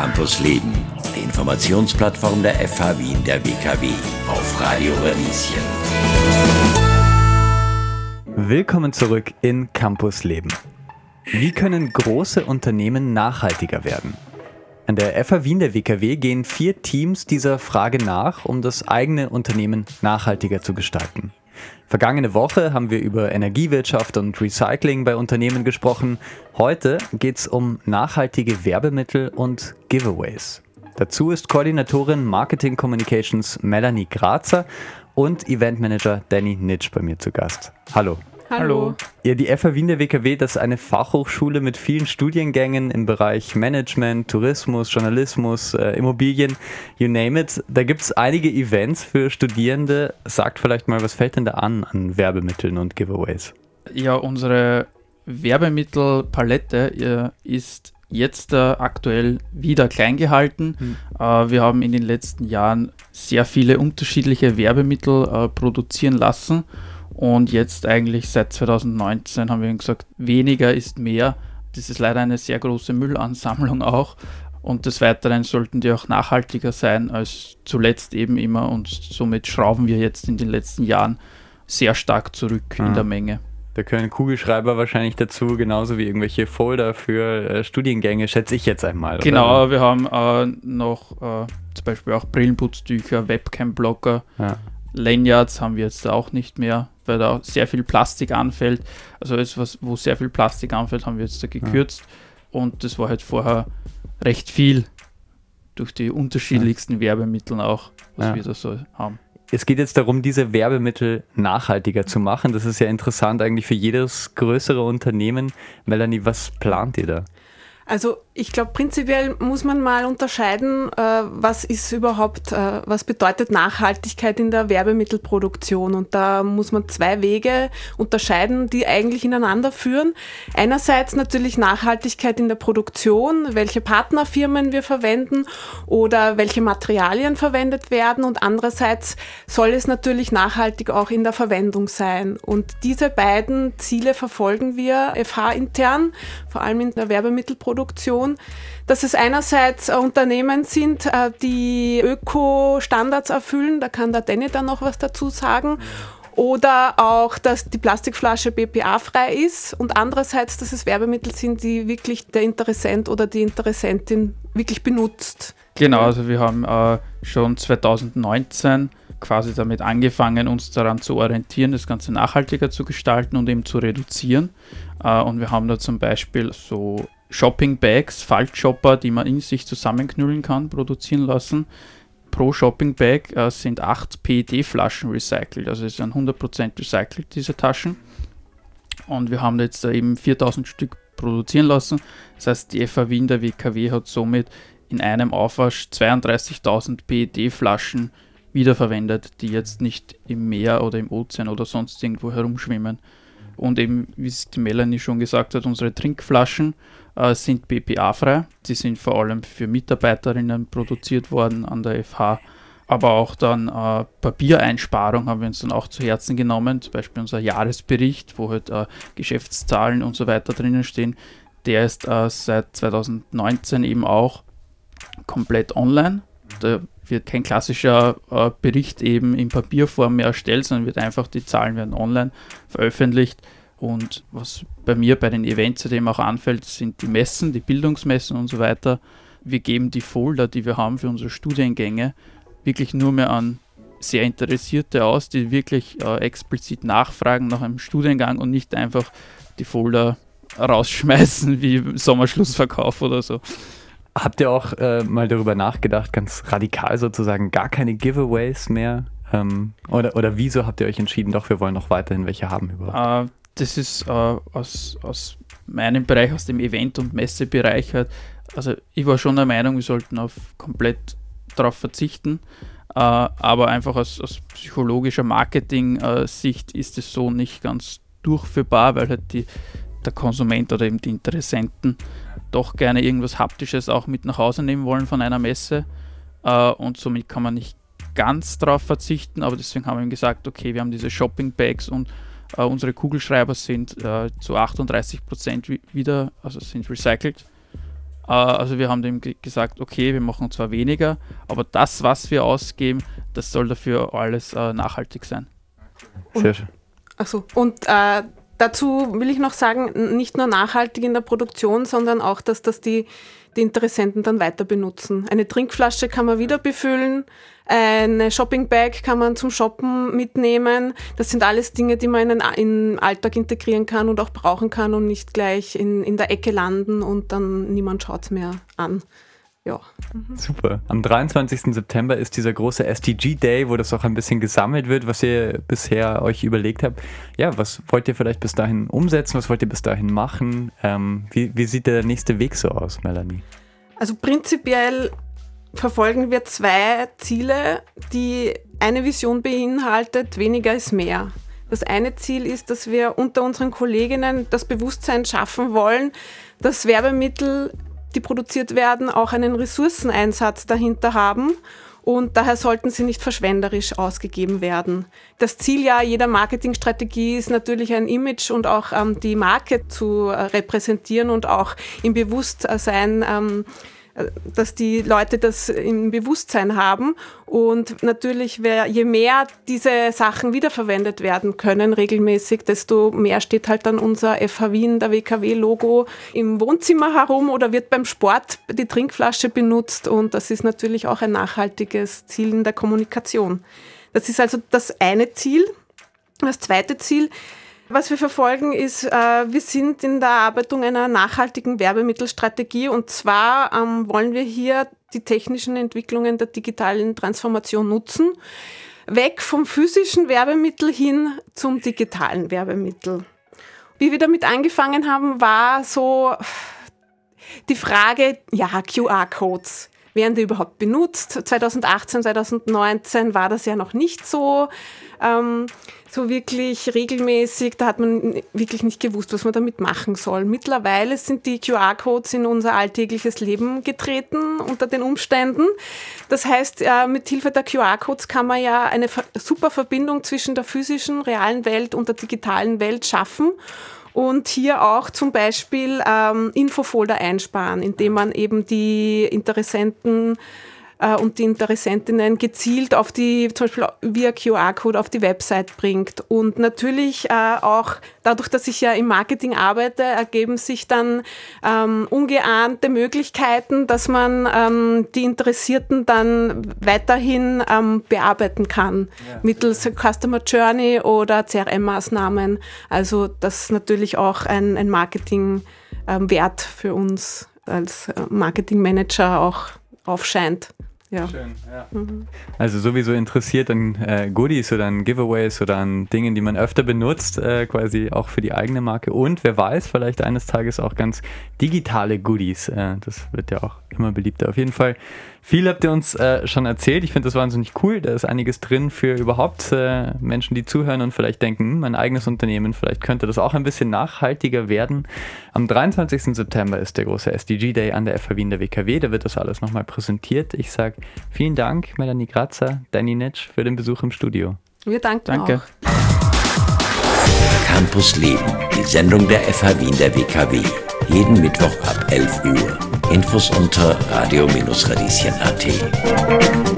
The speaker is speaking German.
Campus Leben, die Informationsplattform der FH Wien der WKW auf Radio Radieschen. Willkommen zurück in Campus Leben. Wie können große Unternehmen nachhaltiger werden? An der FH Wien der WKW gehen vier Teams dieser Frage nach, um das eigene Unternehmen nachhaltiger zu gestalten. Vergangene Woche haben wir über Energiewirtschaft und Recycling bei Unternehmen gesprochen. Heute geht es um nachhaltige Werbemittel und Giveaways. Dazu ist Koordinatorin Marketing Communications Melanie Grazer und Eventmanager Danny Nitsch bei mir zu Gast. Hallo. Hallo. Ja, die FH Wien der WKW, das ist eine Fachhochschule mit vielen Studiengängen im Bereich Management, Tourismus, Journalismus, äh, Immobilien, you name it. Da gibt es einige Events für Studierende. Sagt vielleicht mal, was fällt denn da an an Werbemitteln und Giveaways? Ja, unsere Werbemittelpalette äh, ist jetzt äh, aktuell wieder klein gehalten. Hm. Äh, wir haben in den letzten Jahren sehr viele unterschiedliche Werbemittel äh, produzieren lassen und jetzt eigentlich seit 2019 haben wir gesagt, weniger ist mehr. Das ist leider eine sehr große Müllansammlung auch. Und des Weiteren sollten die auch nachhaltiger sein als zuletzt eben immer. Und somit schrauben wir jetzt in den letzten Jahren sehr stark zurück ah. in der Menge. Da können Kugelschreiber wahrscheinlich dazu, genauso wie irgendwelche Folder für äh, Studiengänge, schätze ich jetzt einmal. Genau, oder? wir haben äh, noch äh, zum Beispiel auch Brillenputztücher, Webcam-Blocker, ja. Lanyards haben wir jetzt auch nicht mehr weil da sehr viel Plastik anfällt. Also etwas, wo sehr viel Plastik anfällt, haben wir jetzt da gekürzt. Ja. Und das war halt vorher recht viel durch die unterschiedlichsten ja. Werbemittel auch, was ja. wir da so haben. Es geht jetzt darum, diese Werbemittel nachhaltiger zu machen. Das ist ja interessant eigentlich für jedes größere Unternehmen. Melanie, was plant ihr da? Also ich glaube, prinzipiell muss man mal unterscheiden, äh, was ist überhaupt, äh, was bedeutet Nachhaltigkeit in der Werbemittelproduktion. Und da muss man zwei Wege unterscheiden, die eigentlich ineinander führen. Einerseits natürlich Nachhaltigkeit in der Produktion, welche Partnerfirmen wir verwenden oder welche Materialien verwendet werden. Und andererseits soll es natürlich nachhaltig auch in der Verwendung sein. Und diese beiden Ziele verfolgen wir FH intern, vor allem in der Werbemittelproduktion. Produktion, dass es einerseits äh, Unternehmen sind, äh, die Öko-Standards erfüllen, da kann der Danny dann noch was dazu sagen. Oder auch, dass die Plastikflasche BPA-frei ist und andererseits, dass es Werbemittel sind, die wirklich der Interessent oder die Interessentin wirklich benutzt. Genau, also wir haben äh, schon 2019 quasi damit angefangen, uns daran zu orientieren, das Ganze nachhaltiger zu gestalten und eben zu reduzieren. Äh, und wir haben da zum Beispiel so Shopping-Bags, Faltshopper, die man in sich zusammenknüllen kann, produzieren lassen. Pro Shopping-Bag äh, sind 8 PET-Flaschen recycelt, also es sind 100% recycelt, diese Taschen. Und wir haben jetzt eben 4000 Stück produzieren lassen. Das heißt, die FAW in der WKW hat somit in einem Aufwasch 32.000 PET-Flaschen wiederverwendet, die jetzt nicht im Meer oder im Ozean oder sonst irgendwo herumschwimmen. Und eben, wie es die Melanie schon gesagt hat, unsere Trinkflaschen äh, sind BPA-frei. Sie sind vor allem für Mitarbeiterinnen produziert worden an der FH. Aber auch dann äh, Papiereinsparung haben wir uns dann auch zu Herzen genommen. Zum Beispiel unser Jahresbericht, wo halt äh, Geschäftszahlen und so weiter drinnen stehen. Der ist äh, seit 2019 eben auch komplett online. Da wird kein klassischer äh, Bericht eben in Papierform mehr erstellt, sondern wird einfach, die Zahlen werden online veröffentlicht. Und was bei mir bei den Events zudem auch anfällt, sind die Messen, die Bildungsmessen und so weiter. Wir geben die Folder, die wir haben für unsere Studiengänge, wirklich nur mehr an sehr Interessierte aus, die wirklich äh, explizit nachfragen nach einem Studiengang und nicht einfach die Folder rausschmeißen wie Sommerschlussverkauf oder so. Habt ihr auch äh, mal darüber nachgedacht, ganz radikal sozusagen, gar keine Giveaways mehr? Ähm, oder, oder wieso habt ihr euch entschieden, doch, wir wollen noch weiterhin welche haben überhaupt? Äh, das ist äh, aus, aus meinem Bereich, aus dem Event- und Messebereich halt. Also ich war schon der Meinung, wir sollten auf komplett darauf verzichten. Äh, aber einfach aus, aus psychologischer Marketing-Sicht ist es so nicht ganz durchführbar, weil halt die, der Konsument oder eben die Interessenten doch gerne irgendwas Haptisches auch mit nach Hause nehmen wollen von einer Messe. Äh, und somit kann man nicht ganz darauf verzichten, aber deswegen haben wir ihm gesagt, okay, wir haben diese Shopping-Bags und Uh, unsere Kugelschreiber sind uh, zu 38 Prozent wieder, also sind recycelt. Äh, also wir haben dem gesagt, okay, wir machen zwar weniger, aber das, was wir ausgeben, das soll dafür alles äh, nachhaltig sein. Sehr schön. Achso, und äh, dazu will ich noch sagen, nicht nur nachhaltig in der Produktion, sondern auch, dass das die, die Interessenten dann weiter benutzen. Eine Trinkflasche kann man wieder befüllen, eine Shopping-Bag kann man zum Shoppen mitnehmen. Das sind alles Dinge, die man in den, Alltag integrieren kann und auch brauchen kann und nicht gleich in, in der Ecke landen und dann niemand schaut es mehr an. Ja. Mhm. Super. Am 23. September ist dieser große SDG Day, wo das auch ein bisschen gesammelt wird, was ihr bisher euch überlegt habt. Ja, was wollt ihr vielleicht bis dahin umsetzen? Was wollt ihr bis dahin machen? Ähm, wie, wie sieht der nächste Weg so aus, Melanie? Also prinzipiell verfolgen wir zwei Ziele, die eine Vision beinhaltet, weniger ist mehr. Das eine Ziel ist, dass wir unter unseren Kolleginnen das Bewusstsein schaffen wollen, dass Werbemittel, die produziert werden, auch einen Ressourceneinsatz dahinter haben und daher sollten sie nicht verschwenderisch ausgegeben werden. Das Ziel ja jeder Marketingstrategie ist natürlich ein Image und auch ähm, die Marke zu äh, repräsentieren und auch im Bewusstsein ähm, dass die Leute das im Bewusstsein haben. Und natürlich, je mehr diese Sachen wiederverwendet werden können regelmäßig, desto mehr steht halt dann unser FH Wien, der WKW-Logo im Wohnzimmer herum oder wird beim Sport die Trinkflasche benutzt. Und das ist natürlich auch ein nachhaltiges Ziel in der Kommunikation. Das ist also das eine Ziel. Das zweite Ziel was wir verfolgen ist, äh, wir sind in der Erarbeitung einer nachhaltigen Werbemittelstrategie und zwar ähm, wollen wir hier die technischen Entwicklungen der digitalen Transformation nutzen, weg vom physischen Werbemittel hin zum digitalen Werbemittel. Wie wir damit angefangen haben, war so die Frage, ja, QR-Codes werden die überhaupt benutzt? 2018, 2019 war das ja noch nicht so. Ähm, so wirklich regelmäßig, da hat man wirklich nicht gewusst, was man damit machen soll. Mittlerweile sind die QR-Codes in unser alltägliches Leben getreten unter den Umständen. Das heißt, äh, mit Hilfe der QR-Codes kann man ja eine super Verbindung zwischen der physischen, realen Welt und der digitalen Welt schaffen und hier auch zum Beispiel ähm, Infofolder einsparen, indem man eben die Interessenten äh, und die Interessentinnen gezielt auf die, zum Beispiel via QR-Code auf die Website bringt. Und natürlich äh, auch dadurch, dass ich ja im Marketing arbeite, ergeben sich dann ähm, ungeahnte Möglichkeiten, dass man ähm, die Interessierten dann weiterhin ähm, bearbeiten kann ja. mittels Customer Journey oder CRM-Maßnahmen. Also das ist natürlich auch ein, ein Marketing-Wert ähm, für uns als äh, Marketingmanager auch aufscheint. Ja. Schön, ja. Mhm. Also sowieso interessiert an äh, Goodies oder an Giveaways oder an Dingen, die man öfter benutzt, äh, quasi auch für die eigene Marke. Und wer weiß, vielleicht eines Tages auch ganz digitale Goodies. Äh, das wird ja auch immer beliebter. Auf jeden Fall viel habt ihr uns äh, schon erzählt. Ich finde das wahnsinnig cool. Da ist einiges drin für überhaupt äh, Menschen, die zuhören und vielleicht denken, hm, mein eigenes Unternehmen, vielleicht könnte das auch ein bisschen nachhaltiger werden. Am 23. September ist der große SDG Day an der FH Wien der WKW. Da wird das alles nochmal präsentiert. Ich sage vielen Dank, Melanie Grazer, Danny Netsch, für den Besuch im Studio. Wir danken Danke. Auch. Campus Leben, die Sendung der FH Wien der WKW. Jeden Mittwoch ab 11 Uhr. Infos unter radio-radieschen.at.